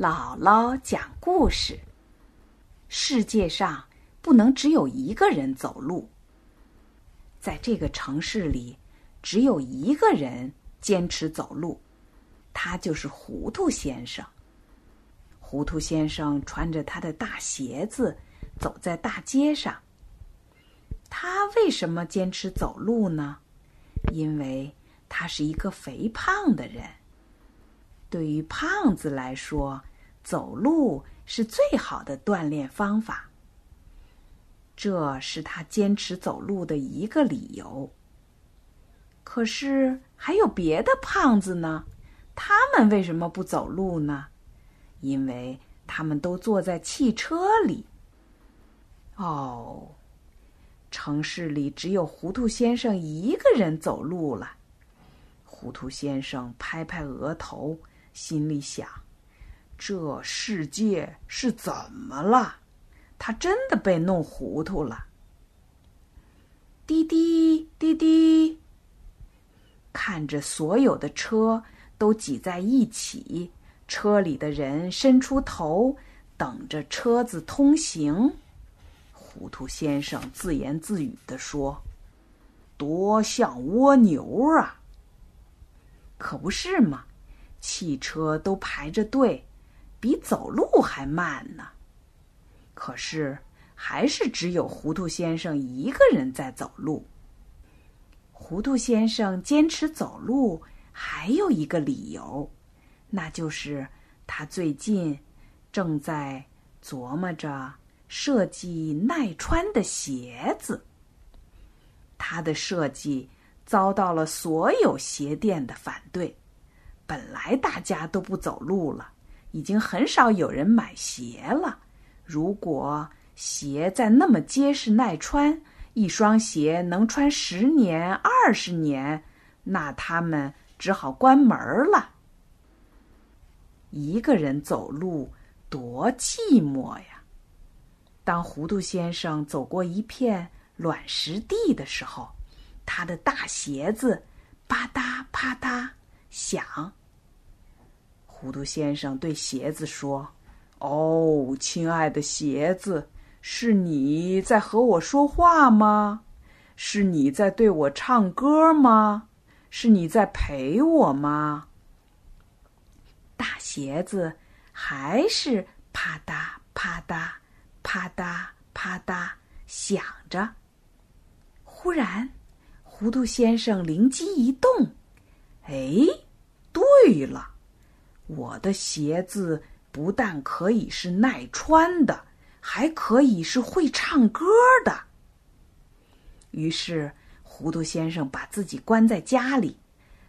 姥姥讲故事。世界上不能只有一个人走路。在这个城市里，只有一个人坚持走路，他就是糊涂先生。糊涂先生穿着他的大鞋子，走在大街上。他为什么坚持走路呢？因为他是一个肥胖的人。对于胖子来说，走路是最好的锻炼方法。这是他坚持走路的一个理由。可是还有别的胖子呢，他们为什么不走路呢？因为他们都坐在汽车里。哦，城市里只有糊涂先生一个人走路了。糊涂先生拍拍额头，心里想。这世界是怎么了？他真的被弄糊涂了。滴滴滴滴，看着所有的车都挤在一起，车里的人伸出头等着车子通行。糊涂先生自言自语地说：“多像蜗牛啊！”可不是嘛，汽车都排着队。比走路还慢呢。可是，还是只有糊涂先生一个人在走路。糊涂先生坚持走路还有一个理由，那就是他最近正在琢磨着设计耐穿的鞋子。他的设计遭到了所有鞋店的反对，本来大家都不走路了。已经很少有人买鞋了。如果鞋再那么结实耐穿，一双鞋能穿十年、二十年，那他们只好关门了。一个人走路多寂寞呀！当糊涂先生走过一片卵石地的时候，他的大鞋子吧嗒啪嗒响。糊涂先生对鞋子说：“哦，亲爱的鞋子，是你在和我说话吗？是你在对我唱歌吗？是你在陪我吗？”大鞋子还是啪嗒啪嗒啪嗒啪嗒响着。忽然，糊涂先生灵机一动：“哎，对了。”我的鞋子不但可以是耐穿的，还可以是会唱歌的。于是，糊涂先生把自己关在家里。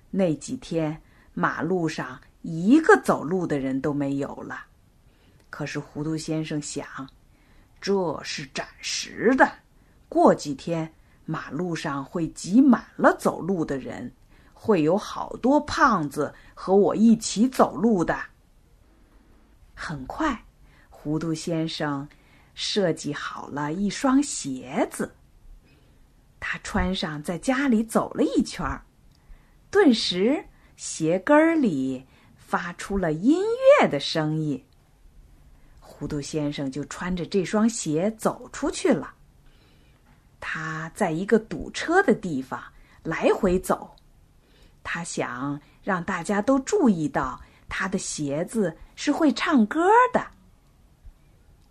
那几天，马路上一个走路的人都没有了。可是，糊涂先生想，这是暂时的，过几天马路上会挤满了走路的人。会有好多胖子和我一起走路的。很快，糊涂先生设计好了一双鞋子。他穿上，在家里走了一圈儿，顿时鞋跟儿里发出了音乐的声音。糊涂先生就穿着这双鞋走出去了。他在一个堵车的地方来回走。他想让大家都注意到他的鞋子是会唱歌的。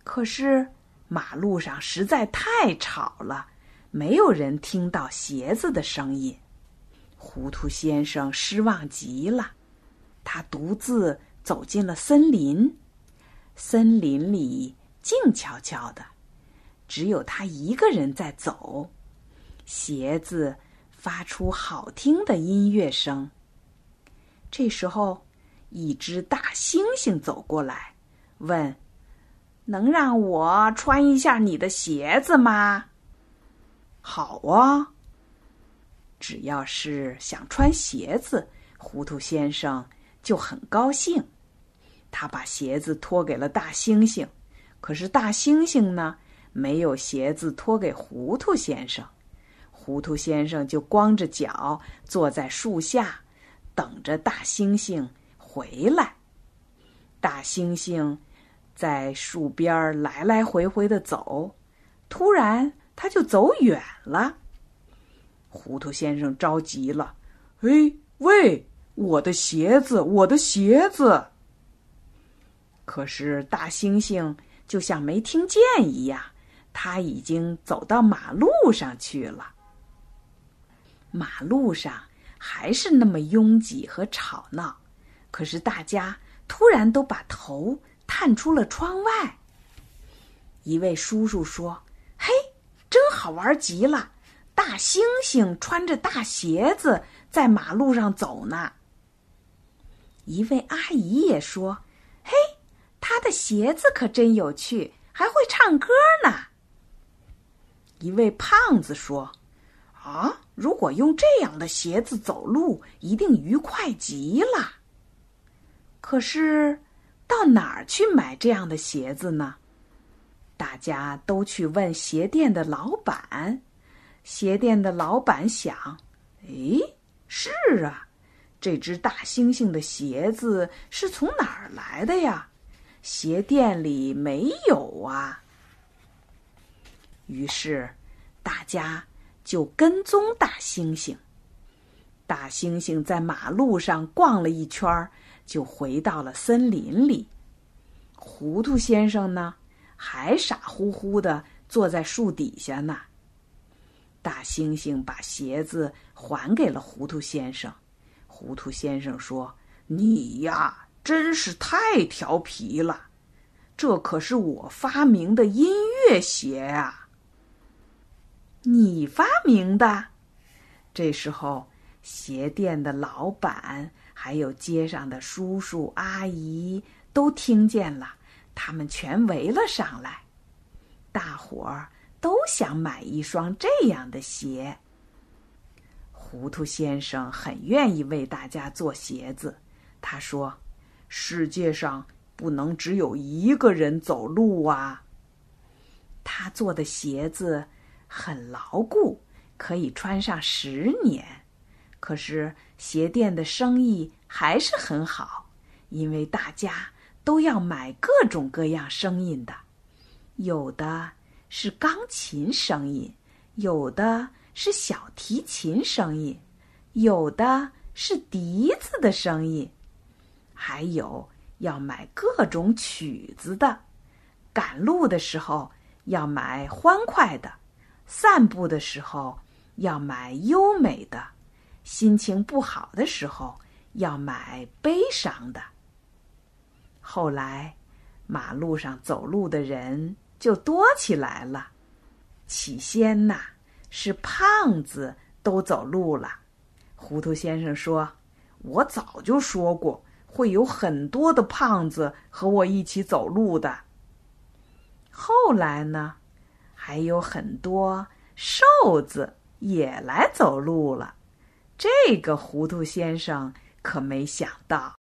可是马路上实在太吵了，没有人听到鞋子的声音。糊涂先生失望极了，他独自走进了森林。森林里静悄悄的，只有他一个人在走，鞋子。发出好听的音乐声。这时候，一只大猩猩走过来，问：“能让我穿一下你的鞋子吗？”“好啊。”只要是想穿鞋子，糊涂先生就很高兴。他把鞋子脱给了大猩猩，可是大猩猩呢，没有鞋子脱给糊涂先生。糊涂先生就光着脚坐在树下，等着大猩猩回来。大猩猩在树边来来回回的走，突然他就走远了。糊涂先生着急了：“哎，喂，我的鞋子，我的鞋子！”可是大猩猩就像没听见一样，他已经走到马路上去了。马路上还是那么拥挤和吵闹，可是大家突然都把头探出了窗外。一位叔叔说：“嘿，真好玩极了！大猩猩穿着大鞋子在马路上走呢。”一位阿姨也说：“嘿。”他的鞋子可真有趣，还会唱歌呢。一位胖子说：“啊，如果用这样的鞋子走路，一定愉快极了。可是，到哪儿去买这样的鞋子呢？”大家都去问鞋店的老板。鞋店的老板想：“哎，是啊，这只大猩猩的鞋子是从哪儿来的呀？”鞋店里没有啊，于是大家就跟踪大猩猩。大猩猩在马路上逛了一圈，就回到了森林里。糊涂先生呢，还傻乎乎的坐在树底下呢。大猩猩把鞋子还给了糊涂先生。糊涂先生说：“你呀。”真是太调皮了！这可是我发明的音乐鞋啊！你发明的？这时候，鞋店的老板还有街上的叔叔阿姨都听见了，他们全围了上来。大伙儿都想买一双这样的鞋。糊涂先生很愿意为大家做鞋子，他说。世界上不能只有一个人走路啊！他做的鞋子很牢固，可以穿上十年。可是鞋店的生意还是很好，因为大家都要买各种各样声音的，有的是钢琴声音，有的是小提琴声音，有的是笛子的声音。还有要买各种曲子的，赶路的时候要买欢快的，散步的时候要买优美的，心情不好的时候要买悲伤的。后来，马路上走路的人就多起来了。起先呐，是胖子都走路了。糊涂先生说：“我早就说过。”会有很多的胖子和我一起走路的。后来呢，还有很多瘦子也来走路了。这个糊涂先生可没想到。